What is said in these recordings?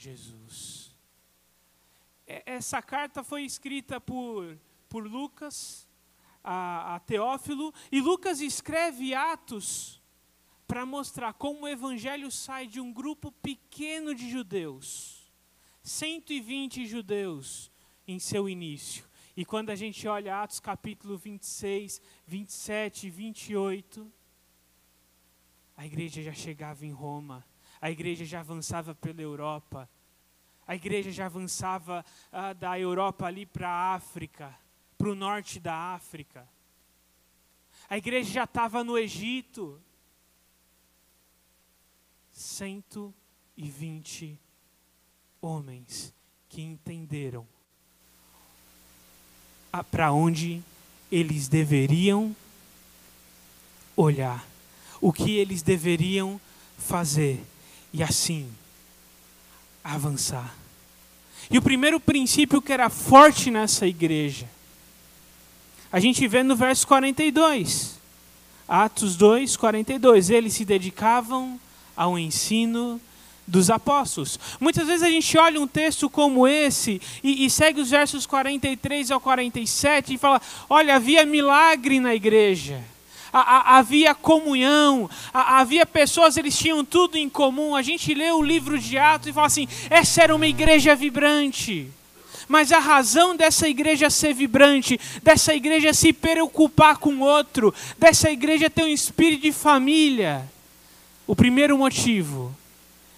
Jesus. Essa carta foi escrita por, por Lucas a, a Teófilo, e Lucas escreve Atos para mostrar como o evangelho sai de um grupo pequeno de judeus, 120 judeus em seu início. E quando a gente olha Atos capítulo 26, 27 e 28, a igreja já chegava em Roma, a igreja já avançava pela Europa, a igreja já avançava ah, da Europa ali para a África, para o norte da África. A igreja já estava no Egito. 120 homens que entenderam para onde eles deveriam olhar, o que eles deveriam fazer e assim avançar. E o primeiro princípio que era forte nessa igreja a gente vê no verso 42. Atos 2, 42. Eles se dedicavam ao ensino dos apóstolos. Muitas vezes a gente olha um texto como esse e, e, segue os versos 43 ao 47 e fala: olha, havia milagre na igreja. A, a, havia comunhão, a, havia pessoas, eles tinham tudo em comum. A gente lê o livro de Atos e fala assim: essa era uma igreja vibrante. Mas a razão dessa igreja ser vibrante, dessa igreja se preocupar com o outro, dessa igreja ter um espírito de família, o primeiro motivo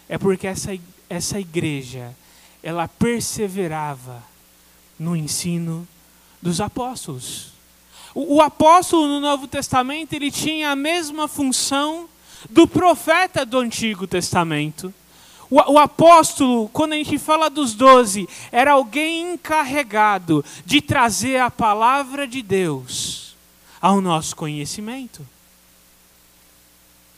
é porque essa, essa igreja, ela perseverava no ensino dos apóstolos. O, o apóstolo no Novo Testamento, ele tinha a mesma função do profeta do Antigo Testamento. O, apóstolo, quando a gente fala dos doze, era alguém encarregado de trazer a palavra de Deus ao nosso conhecimento.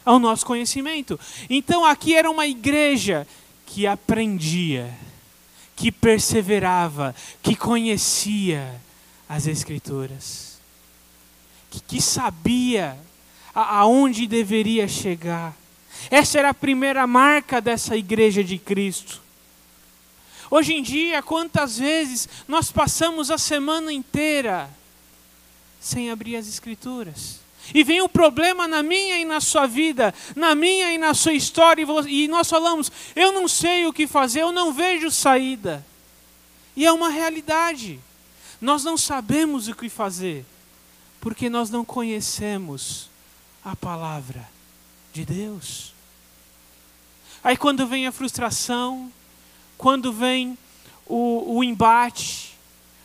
Ao nosso conhecimento. Então aqui era uma igreja que aprendia, que perseverava, que conhecia as Escrituras, que, sabia aonde deveria chegar essa era a primeira marca dessa igreja de Cristo. Hoje em dia, quantas vezes nós passamos a semana inteira sem abrir as Escrituras? E vem o problema na minha e na sua vida, na minha e na sua história, e nós falamos: eu não sei o que fazer, eu não vejo saída. E é uma realidade. Nós não sabemos o que fazer, porque nós não conhecemos a palavra de Deus. Aí quando vem a frustração, quando vem o, o embate,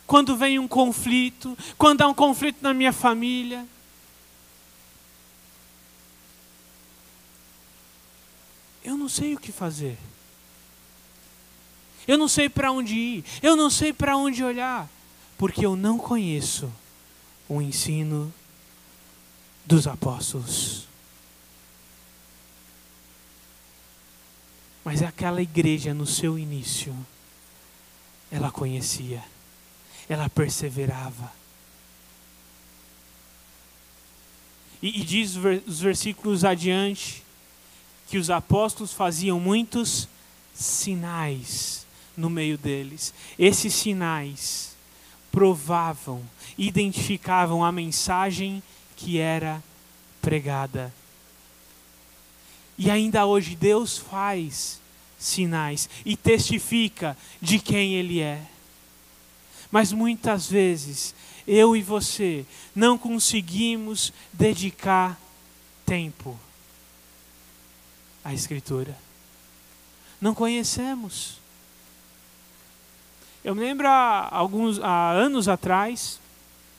quando vem um conflito, quando há um conflito na minha família, eu não sei o que fazer. Eu não sei para onde ir, eu não sei para onde olhar, porque eu não conheço o ensino dos apóstolos. Mas aquela igreja no seu início, ela conhecia, ela perseverava. E, e diz os versículos adiante que os apóstolos faziam muitos sinais no meio deles. Esses sinais provavam, identificavam a mensagem que era pregada e ainda hoje Deus faz sinais e testifica de quem Ele é. Mas muitas vezes eu e você não conseguimos dedicar tempo à Escritura. Não conhecemos. Eu me lembro há, alguns, há anos atrás,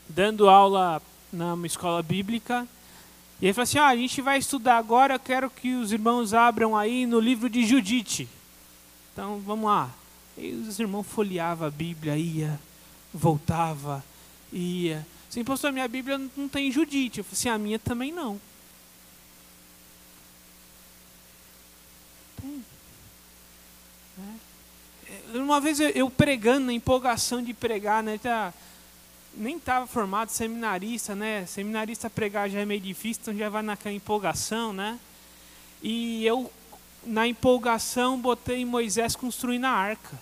dando aula numa escola bíblica, e ele falou assim: ah, a gente vai estudar agora, eu quero que os irmãos abram aí no livro de Judite. Então vamos lá. E os irmãos folheavam a Bíblia, ia, voltava, ia. Assim, pastor, minha Bíblia não tem Judite. Eu falei assim: a minha também não. Tem. É. Uma vez eu pregando, na empolgação de pregar, né? Tá, nem estava formado seminarista, né? Seminarista pregar já é meio difícil, então já vai naquela empolgação, né? E eu na empolgação, botei Moisés construindo a arca.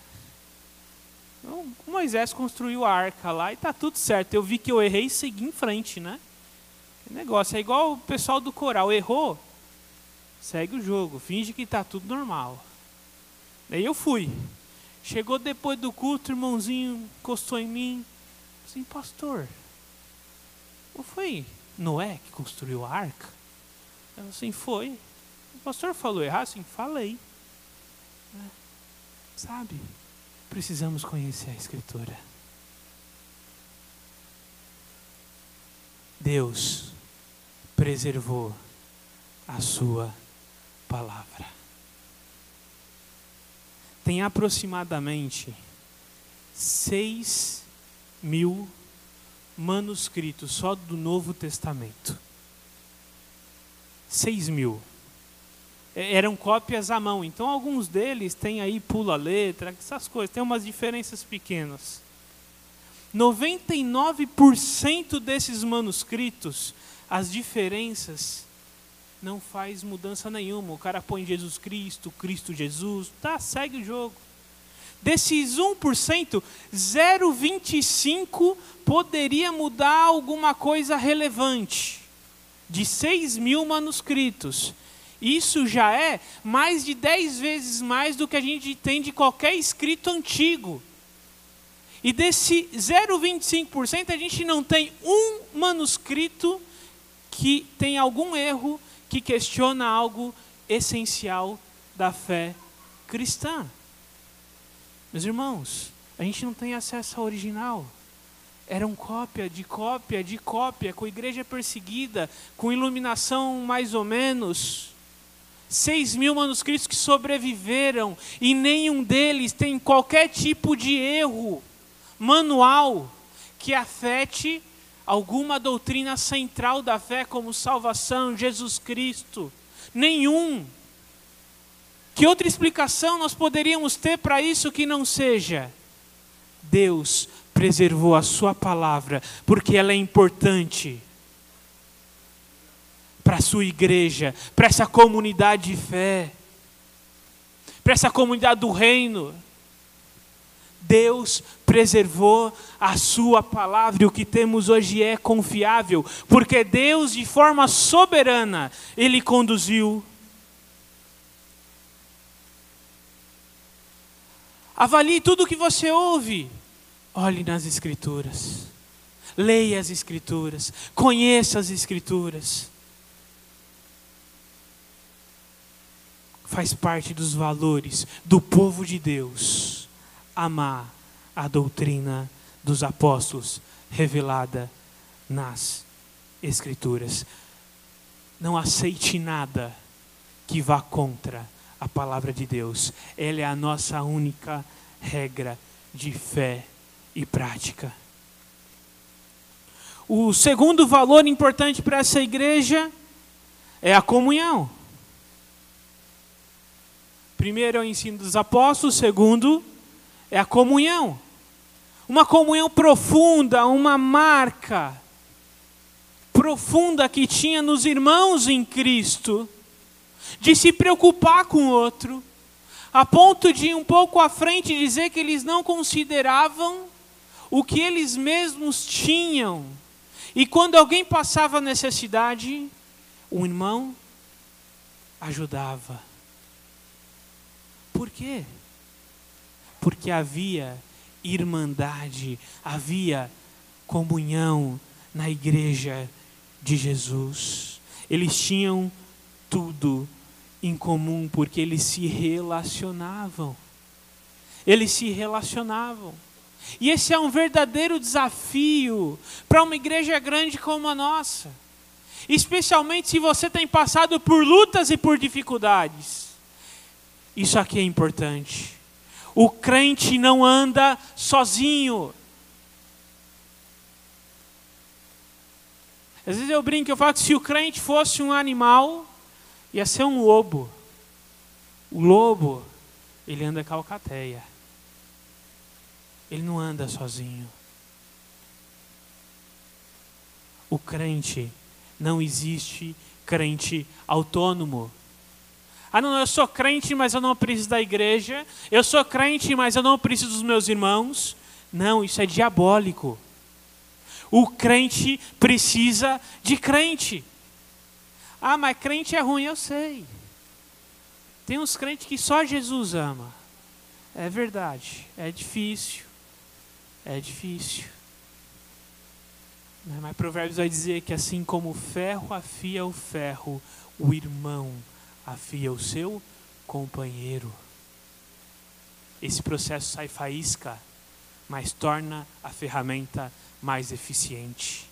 Então, Moisés construiu a arca lá e tá tudo certo. Eu vi que eu errei e segui em frente, né? Que negócio. É igual o pessoal do coral. Errou, segue o jogo. Finge que tá tudo normal. Daí eu fui. Chegou depois do culto, o irmãozinho encostou em mim. Assim, pastor, não foi Noé que construiu a arca? Eu assim, foi. O pastor falou errado? Assim, falei. É. Sabe? Precisamos conhecer a Escritura. Deus preservou a sua palavra. Tem aproximadamente seis mil manuscritos só do Novo Testamento. Seis mil. É, eram cópias à mão. Então, alguns deles têm aí pula letra, essas coisas, tem umas diferenças pequenas. 99% desses manuscritos, as diferenças não faz mudança nenhuma. O cara põe Jesus Cristo, Cristo Jesus, tá, segue o jogo. Desses 1%, 0,25 poderia mudar alguma coisa relevante. De 6 mil manuscritos. Isso já é mais de 10 vezes mais do que a gente tem de qualquer escrito antigo. E desse 0,25%, a gente não tem um manuscrito que tem algum erro que questiona algo essencial da fé cristã. Meus irmãos, a gente não tem acesso ao original. Eram cópia de cópia de cópia, com igreja perseguida, com iluminação mais ou menos. Seis mil manuscritos que sobreviveram e nenhum deles tem qualquer tipo de erro manual que afete alguma doutrina central da fé, como salvação, Jesus Cristo. Nenhum. Que outra explicação nós poderíamos ter para isso que não seja? Deus preservou a Sua palavra, porque ela é importante para a sua igreja, para essa comunidade de fé, para essa comunidade do reino. Deus preservou a sua palavra e o que temos hoje é confiável, porque Deus, de forma soberana, Ele conduziu Avalie tudo o que você ouve. Olhe nas Escrituras. Leia as Escrituras. Conheça as Escrituras. Faz parte dos valores do povo de Deus amar a doutrina dos apóstolos revelada nas Escrituras. Não aceite nada que vá contra a palavra de Deus. Ela é a nossa única regra de fé e prática. O segundo valor importante para essa igreja é a comunhão. Primeiro é o ensino dos apóstolos, segundo é a comunhão. Uma comunhão profunda, uma marca profunda que tinha nos irmãos em Cristo de se preocupar com o outro, a ponto de um pouco à frente dizer que eles não consideravam o que eles mesmos tinham. E quando alguém passava necessidade, o irmão ajudava. Por quê? Porque havia irmandade, havia comunhão na igreja de Jesus. Eles tinham tudo em comum porque eles se relacionavam. Eles se relacionavam. E esse é um verdadeiro desafio para uma igreja grande como a nossa. Especialmente se você tem passado por lutas e por dificuldades. Isso aqui é importante. O crente não anda sozinho. Às vezes eu brinco, eu falo que se o crente fosse um animal, ia ser um lobo. O lobo, ele anda calcateia. Ele não anda sozinho. O crente, não existe crente autônomo. Ah, não, eu sou crente, mas eu não preciso da igreja. Eu sou crente, mas eu não preciso dos meus irmãos. Não, isso é diabólico. O crente precisa de crente. Ah, mas crente é ruim, eu sei. Tem uns crentes que só Jesus ama. É verdade, é difícil. É difícil. Né, mas Provérbios vai dizer que assim como o ferro afia o ferro, o irmão afia o seu companheiro. Esse processo sai faísca, mas torna a ferramenta mais eficiente.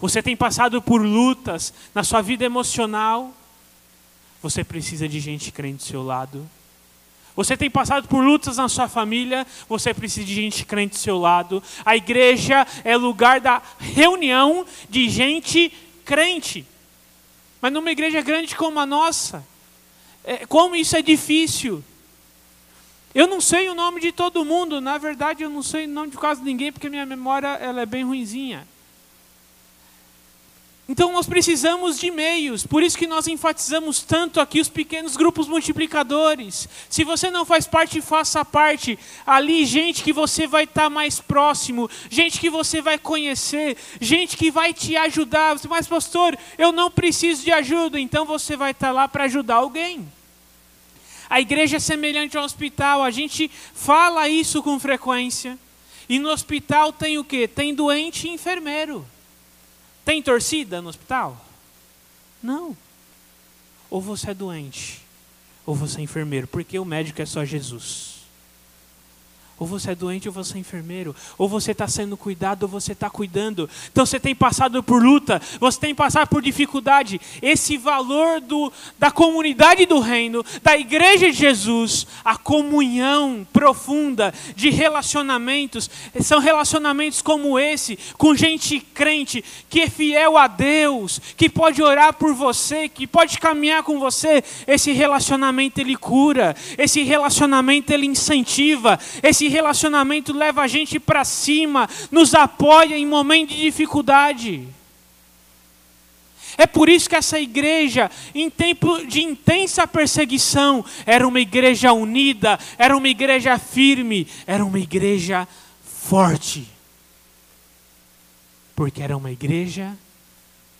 Você tem passado por lutas na sua vida emocional, você precisa de gente crente do seu lado. Você tem passado por lutas na sua família, você precisa de gente crente do seu lado. A igreja é lugar da reunião de gente crente. Mas numa igreja grande como a nossa, é, como isso é difícil. Eu não sei o nome de todo mundo, na verdade eu não sei o nome de quase ninguém, porque minha memória ela é bem ruinzinha. Então nós precisamos de meios, por isso que nós enfatizamos tanto aqui os pequenos grupos multiplicadores. Se você não faz parte, faça parte. Ali, gente que você vai estar mais próximo, gente que você vai conhecer, gente que vai te ajudar. Mas, pastor, eu não preciso de ajuda, então você vai estar lá para ajudar alguém. A igreja é semelhante ao hospital, a gente fala isso com frequência. E no hospital tem o quê? Tem doente e enfermeiro. Tem torcida no hospital? Não. Ou você é doente, ou você é enfermeiro, porque o médico é só Jesus. Ou você é doente ou você é enfermeiro. Ou você está sendo cuidado ou você está cuidando. Então você tem passado por luta, você tem passado por dificuldade. Esse valor do, da comunidade do reino, da igreja de Jesus, a comunhão profunda de relacionamentos, são relacionamentos como esse, com gente crente, que é fiel a Deus, que pode orar por você, que pode caminhar com você. Esse relacionamento ele cura, esse relacionamento ele incentiva, esse relacionamento leva a gente para cima, nos apoia em momentos de dificuldade. É por isso que essa igreja, em tempo de intensa perseguição, era uma igreja unida, era uma igreja firme, era uma igreja forte. Porque era uma igreja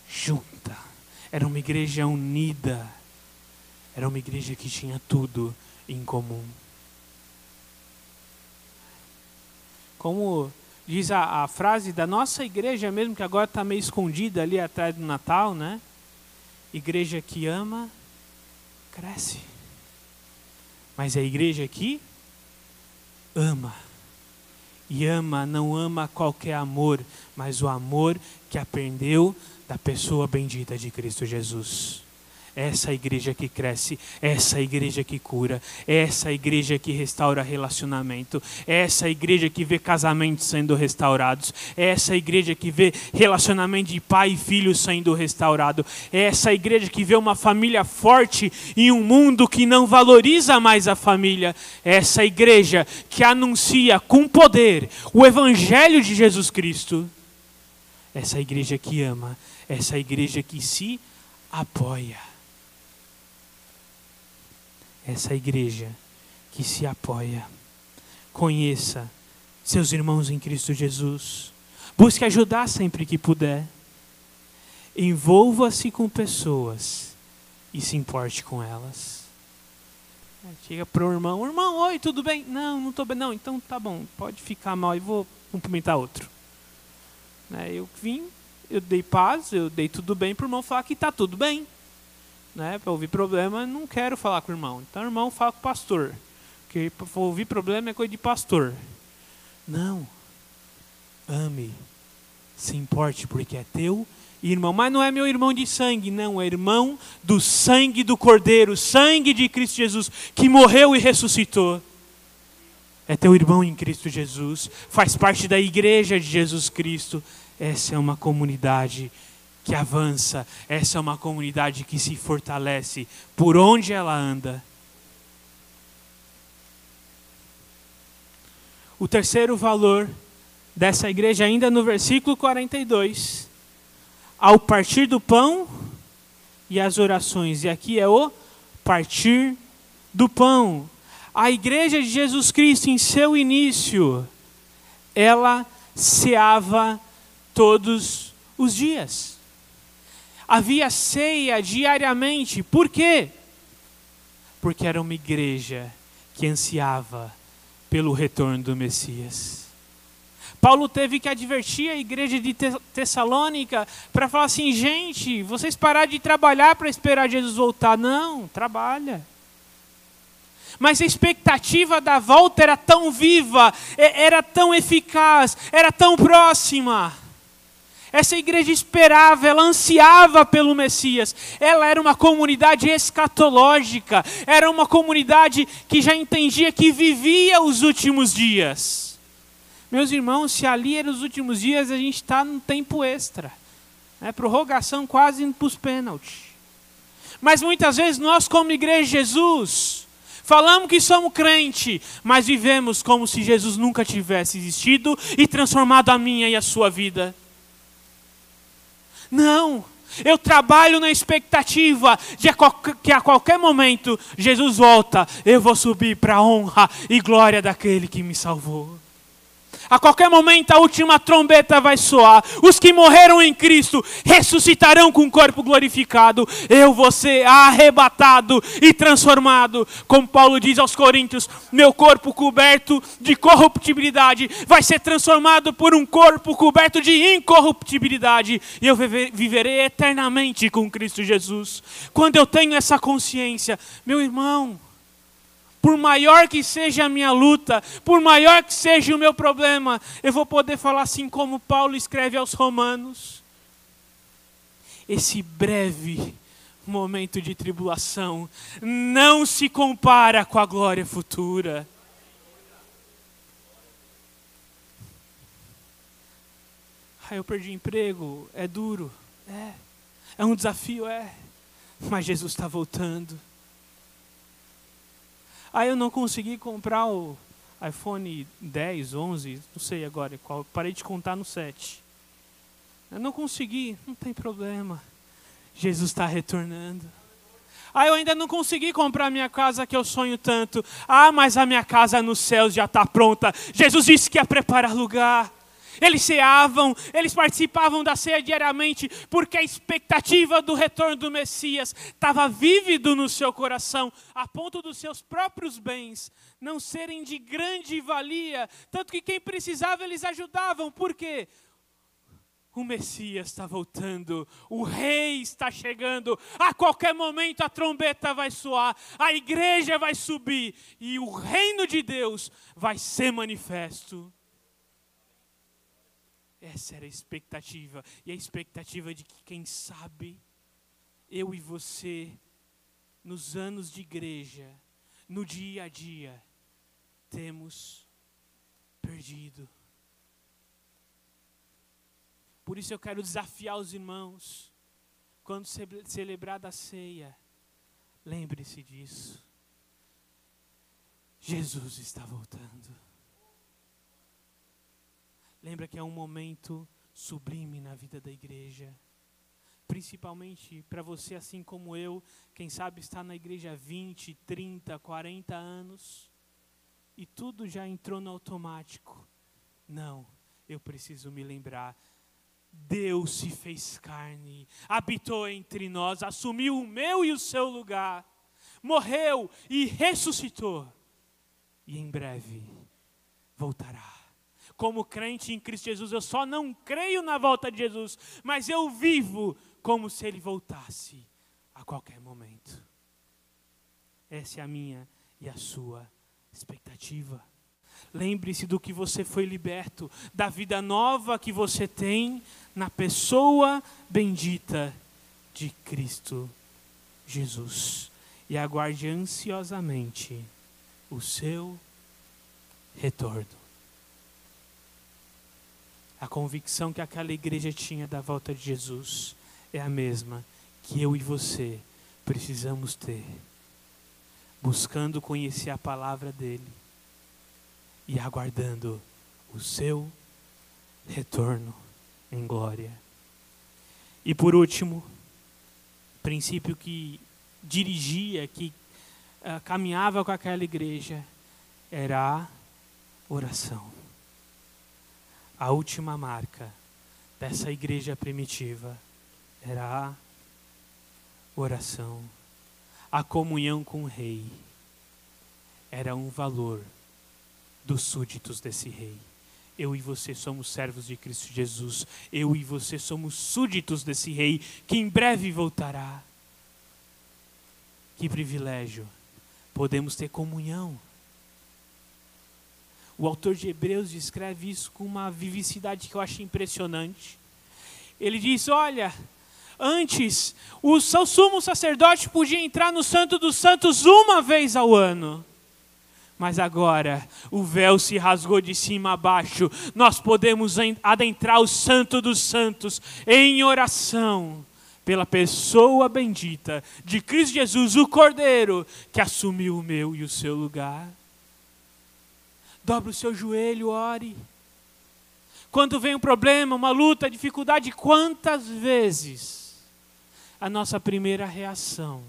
junta, era uma igreja unida, era uma igreja que tinha tudo em comum. Como diz a, a, frase da nossa igreja mesmo, que agora está meio escondida ali atrás do Natal, né? Igreja que ama, cresce. Mas é a igreja que ama. E ama, não ama qualquer amor, mas o amor que aprendeu da pessoa bendita de Cristo Jesus. Essa igreja que cresce, essa igreja que cura, essa igreja que restaura relacionamento, essa igreja que vê casamentos sendo restaurados, essa igreja que vê relacionamento de pai e filho sendo restaurado, essa igreja que vê uma família forte em um mundo que não valoriza mais a família, essa igreja que anuncia com poder o evangelho de Jesus Cristo, essa igreja que ama, essa igreja que se apoia essa igreja que se apoia. Conheça seus irmãos em Cristo Jesus. Busque ajudar sempre que puder. Envolva-se com pessoas e se importe com elas. Chega para o irmão, irmão, oi, tudo bem? Não, não estou bem. Não, então tá bom, pode ficar mal e vou cumprimentar outro. Né, eu vim, eu dei paz, eu dei tudo bem para o irmão falar que está tudo bem né, para ouvir problema, não quero falar com o irmão. Então irmão fala com o pastor. Porque ouvir problema é coisa de pastor. Não. Ame. Se importe, porque é teu irmão. Mas não é meu irmão de sangue, não. É irmão do sangue do Cordeiro, sangue de Cristo Jesus, que morreu e ressuscitou. É teu irmão em Cristo Jesus. Faz parte da igreja de Jesus Cristo. Essa é uma comunidade que avança, essa é uma comunidade que se fortalece por onde ela anda. O terceiro valor dessa igreja, ainda no versículo 42, ao partir do pão e as orações, e aqui é o partir do pão. A igreja de Jesus Cristo, em seu início, ela ceava todos os dias. Havia ceia diariamente. Por quê? Porque era uma igreja que ansiava pelo retorno do Messias. Paulo teve que advertir a igreja de Tessalônica para falar assim: gente, vocês pararam de trabalhar para esperar Jesus voltar. Não, trabalha. Mas a expectativa da volta era tão viva, era tão eficaz, era tão próxima. Essa igreja esperava, ela ansiava pelo Messias. Ela era uma comunidade escatológica, era uma comunidade que já entendia que vivia os últimos dias. Meus irmãos, se ali eram os últimos dias, a gente está num tempo extra. É prorrogação quase indo para os pênaltis. Mas muitas vezes nós, como igreja de Jesus, falamos que somos crente, mas vivemos como se Jesus nunca tivesse existido e transformado a minha e a sua vida. Não. Eu trabalho na expectativa de que a qualquer momento Jesus volta, eu vou subir para a honra e glória daquele que me salvou. A qualquer momento a última trombeta vai soar. Os que morreram em Cristo ressuscitarão com o corpo glorificado. Eu vou ser arrebatado e transformado. Como Paulo diz aos Coríntios: meu corpo coberto de corruptibilidade vai ser transformado por um corpo coberto de incorruptibilidade. E eu viverei eternamente com Cristo Jesus. Quando eu tenho essa consciência, meu irmão por maior que seja a minha luta, por maior que seja o meu problema, eu vou poder falar assim como Paulo escreve aos Romanos. Esse breve momento de tribulação não se compara com a glória futura. Ah, eu perdi emprego, é duro, é. É um desafio, é. Mas Jesus está voltando. Aí eu não consegui comprar o iPhone 10, 11, não sei agora qual, parei de contar no 7. Eu não consegui, não tem problema. Jesus está retornando. Ah, eu ainda não consegui comprar a minha casa que eu sonho tanto. Ah, mas a minha casa nos céus já está pronta. Jesus disse que ia preparar lugar. Eles ceavam, eles participavam da ceia diariamente, porque a expectativa do retorno do Messias estava vívido no seu coração, a ponto dos seus próprios bens não serem de grande valia, tanto que quem precisava eles ajudavam, por quê? O Messias está voltando, o Rei está chegando, a qualquer momento a trombeta vai soar, a igreja vai subir e o reino de Deus vai ser manifesto. Essa era a expectativa. E a expectativa de que, quem sabe, eu e você, nos anos de igreja, no dia a dia, temos perdido. Por isso eu quero desafiar os irmãos, quando celebrar da ceia, lembre-se disso. Jesus está voltando. Lembra que é um momento sublime na vida da igreja. Principalmente para você, assim como eu, quem sabe está na igreja há 20, 30, 40 anos e tudo já entrou no automático. Não, eu preciso me lembrar. Deus se fez carne, habitou entre nós, assumiu o meu e o seu lugar, morreu e ressuscitou, e em breve voltará como crente em Cristo Jesus, eu só não creio na volta de Jesus, mas eu vivo como se ele voltasse a qualquer momento. Essa é a minha e a sua expectativa. Lembre-se do que você foi liberto, da vida nova que você tem na pessoa bendita de Cristo Jesus. E aguarde ansiosamente o seu retorno. A convicção que aquela igreja tinha da volta de Jesus é a mesma que eu e você precisamos ter, buscando conhecer a palavra dele e aguardando o seu retorno em glória. E por último, princípio que dirigia, que uh, caminhava com aquela igreja, era a oração. A última marca dessa igreja primitiva era a oração. A comunhão com o rei era um valor dos súditos desse rei. Eu e você somos servos de Cristo Jesus. Eu e você somos súditos desse rei que em breve voltará. Que privilégio. Podemos ter comunhão. O autor de Hebreus descreve isso com uma vivicidade que eu acho impressionante. Ele diz: Olha, antes o sumo sacerdote podia entrar no Santo dos Santos uma vez ao ano. Mas agora o véu se rasgou de cima a baixo. Nós podemos adentrar o Santo dos Santos em oração pela pessoa bendita de Cristo Jesus, o Cordeiro, que assumiu o meu e o seu lugar. Dobre o seu joelho, ore. Quando vem um problema, uma luta, dificuldade, quantas vezes a nossa primeira reação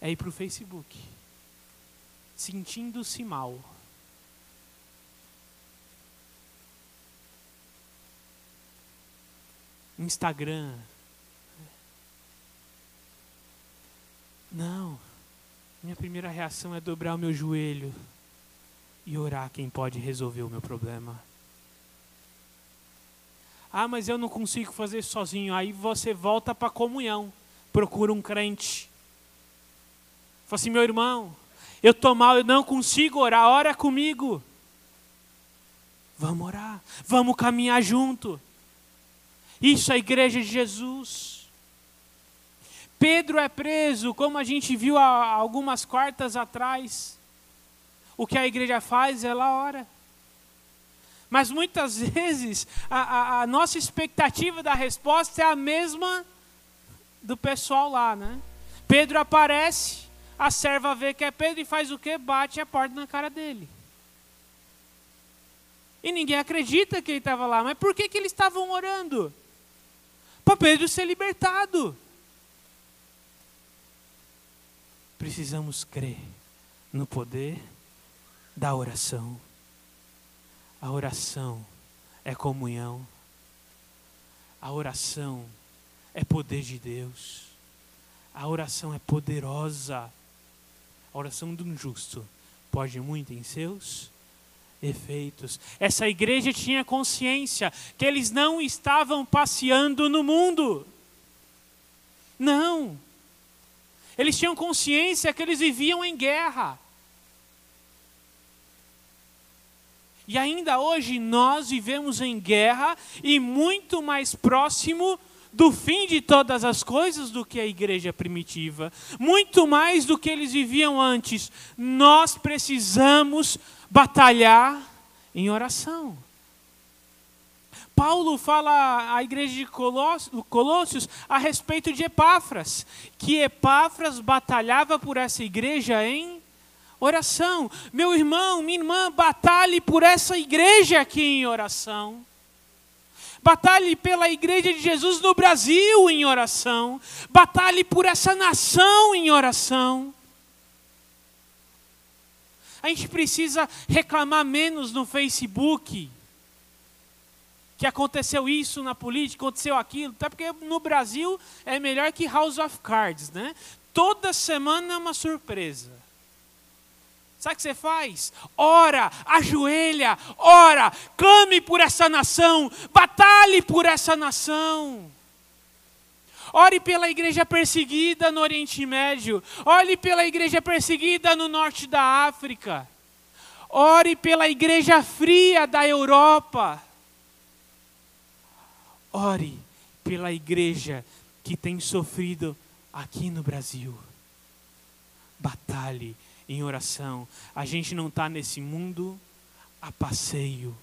é ir para o Facebook, sentindo-se mal. Instagram. Não. Minha primeira reação é dobrar o meu joelho e orar quem pode resolver o meu problema. Ah, mas eu não consigo fazer sozinho. Aí você volta para a comunhão. Procura um crente. Fala assim, meu irmão, eu estou mal, eu não consigo orar, ora comigo. Vamos orar, vamos caminhar junto. Isso é a igreja de Jesus. Pedro é preso, como a gente viu há algumas quartas atrás. O que a igreja faz, ela ora. Mas muitas vezes a, a, a, nossa expectativa da resposta é a mesma do pessoal lá, né? Pedro aparece, a serva vê que é Pedro e faz o quê? Bate a porta na cara dele. E ninguém acredita que ele estava lá. Mas por que, que eles estavam orando? Para Pedro ser libertado. Precisamos crer no poder da oração. A oração é comunhão. A oração é poder de Deus. A oração é poderosa. A oração um justo pode muito em seus efeitos. Essa igreja tinha consciência que eles não estavam passeando no mundo. Não. Eles tinham consciência que eles viviam em guerra. E ainda hoje nós vivemos em guerra e muito mais próximo do fim de todas as coisas do que a igreja primitiva, muito mais do que eles viviam antes. Nós precisamos batalhar em oração. Paulo fala à igreja de Colossos a respeito de Epáfras, que Epáfras batalhava por essa igreja em oração. Meu irmão, minha irmã, batalhe por essa igreja aqui em oração. Batalhe pela igreja de Jesus no Brasil em oração. Batalhe por essa nação em oração. A gente precisa reclamar menos no Facebook. Que aconteceu isso na política, aconteceu aquilo, até porque no Brasil é melhor que House of Cards, né? Toda semana é uma surpresa. Sabe o que você faz? Ora, ajoelha, ora, clame por essa nação, batalhe por essa nação. Ore pela igreja perseguida no Oriente Médio. Ore pela igreja perseguida no norte da África. Ore pela igreja fria da Europa. Ore pela igreja que tem sofrido aqui no Brasil. Batalhe em oração. A gente não está nesse mundo a passeio.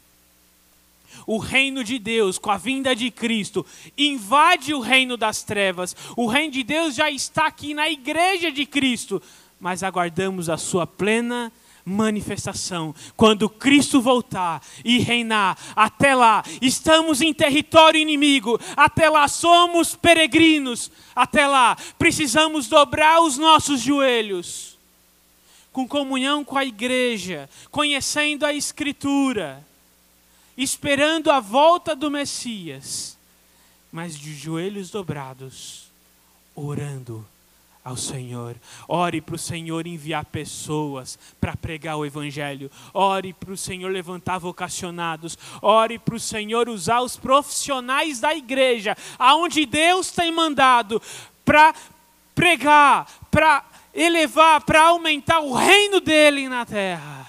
O reino de Deus, com a vinda de Cristo, invade o reino das trevas. O reino de Deus já está aqui na igreja de Cristo, mas aguardamos a sua plena manifestação. Quando Cristo voltar e reinar, até lá estamos em território inimigo, até lá somos peregrinos, até lá precisamos dobrar os nossos joelhos, com comunhão com a igreja, conhecendo a Escritura, esperando a volta do Messias, mas de joelhos dobrados, orando ao Senhor. Ore para o Senhor enviar pessoas para pregar o Evangelho. Ore para o Senhor levantar vocacionados. Ore para o Senhor usar os profissionais da igreja, aonde Deus tem mandado, para pregar, para elevar, para aumentar o reino dele na terra.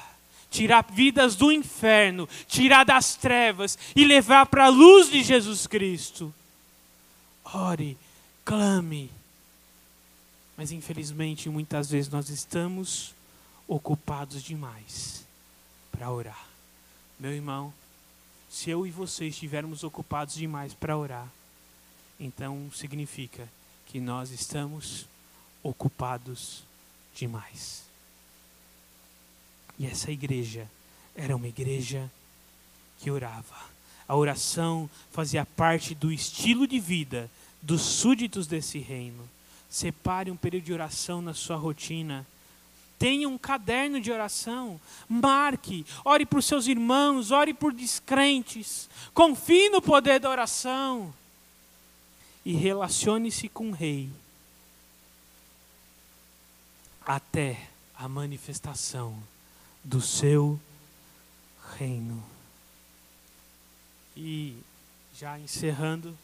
Tirar vidas do inferno, tirar das trevas e levar para a luz de Jesus Cristo. Ore, clame mas infelizmente muitas vezes nós estamos ocupados demais para orar. Meu irmão, se eu e você estivermos ocupados demais para orar, então significa que nós estamos ocupados demais. E essa igreja era uma igreja que orava. A oração fazia parte do estilo de vida dos súditos desse reino. Separe um período de oração na sua rotina. Tenha um caderno de oração. Marque. Ore por seus irmãos. Ore por descrentes. Confie no poder da oração. E relacione-se com o Rei. Até a manifestação do seu reino. E já encerrando,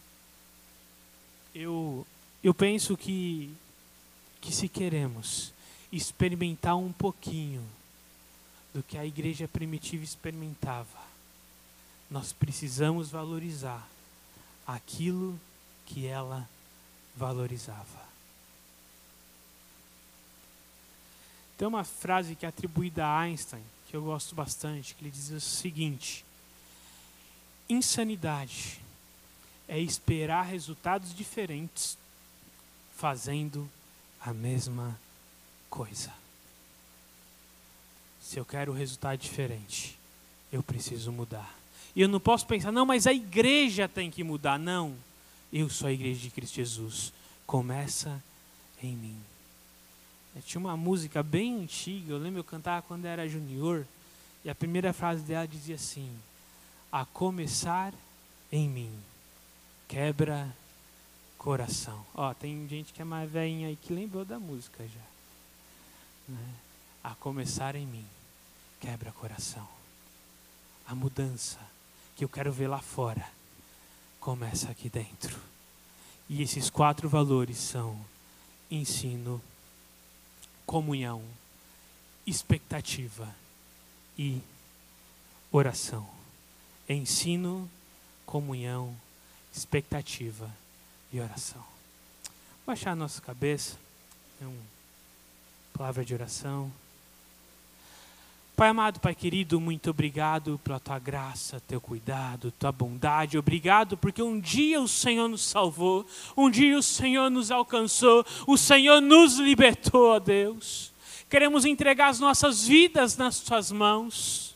eu eu penso que, que se queremos experimentar um pouquinho do que a igreja primitiva experimentava, nós precisamos valorizar aquilo que ela valorizava. Tem uma frase que é atribuída a Einstein, que eu gosto bastante, que ele diz o seguinte: insanidade é esperar resultados diferentes fazendo a mesma coisa. Se eu quero um resultado diferente, eu preciso mudar. E eu não posso pensar, não, mas a igreja tem que mudar. Não, eu sou a igreja de Cristo Jesus. Começa em mim. Eu tinha uma música bem antiga, eu lembro eu cantava quando era junior, e a primeira frase dela dizia assim: A começar em mim, quebra coração. Ó, tem gente que é mais velhinha aí que lembrou da música já. Né? A começar em mim, quebra coração. A mudança que eu quero ver lá fora começa aqui dentro. E esses quatro valores são ensino, comunhão, expectativa e oração. Ensino, comunhão, expectativa e oração. Baixar a nossa cabeça. É uma palavra de oração. Pai amado, Pai querido, muito obrigado pela tua graça, teu cuidado, tua bondade. Obrigado porque um dia o Senhor nos salvou, um dia o Senhor nos alcançou, o Senhor nos libertou, ó Deus. Queremos entregar as nossas vidas nas tuas mãos.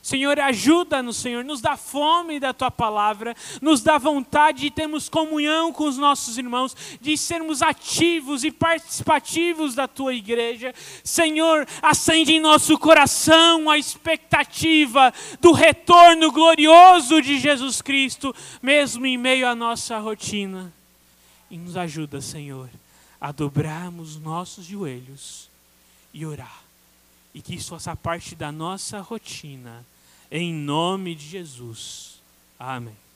Senhor, ajuda-nos, Senhor, nos dá fome da tua palavra, nos dá vontade de termos comunhão com os nossos irmãos, de sermos ativos e participativos da tua igreja. Senhor, acende em nosso coração a expectativa do retorno glorioso de Jesus Cristo, mesmo em meio à nossa rotina. E nos ajuda, Senhor, a dobrarmos nossos joelhos e orar e que isso faça parte da nossa rotina. Em nome de Jesus. Amém.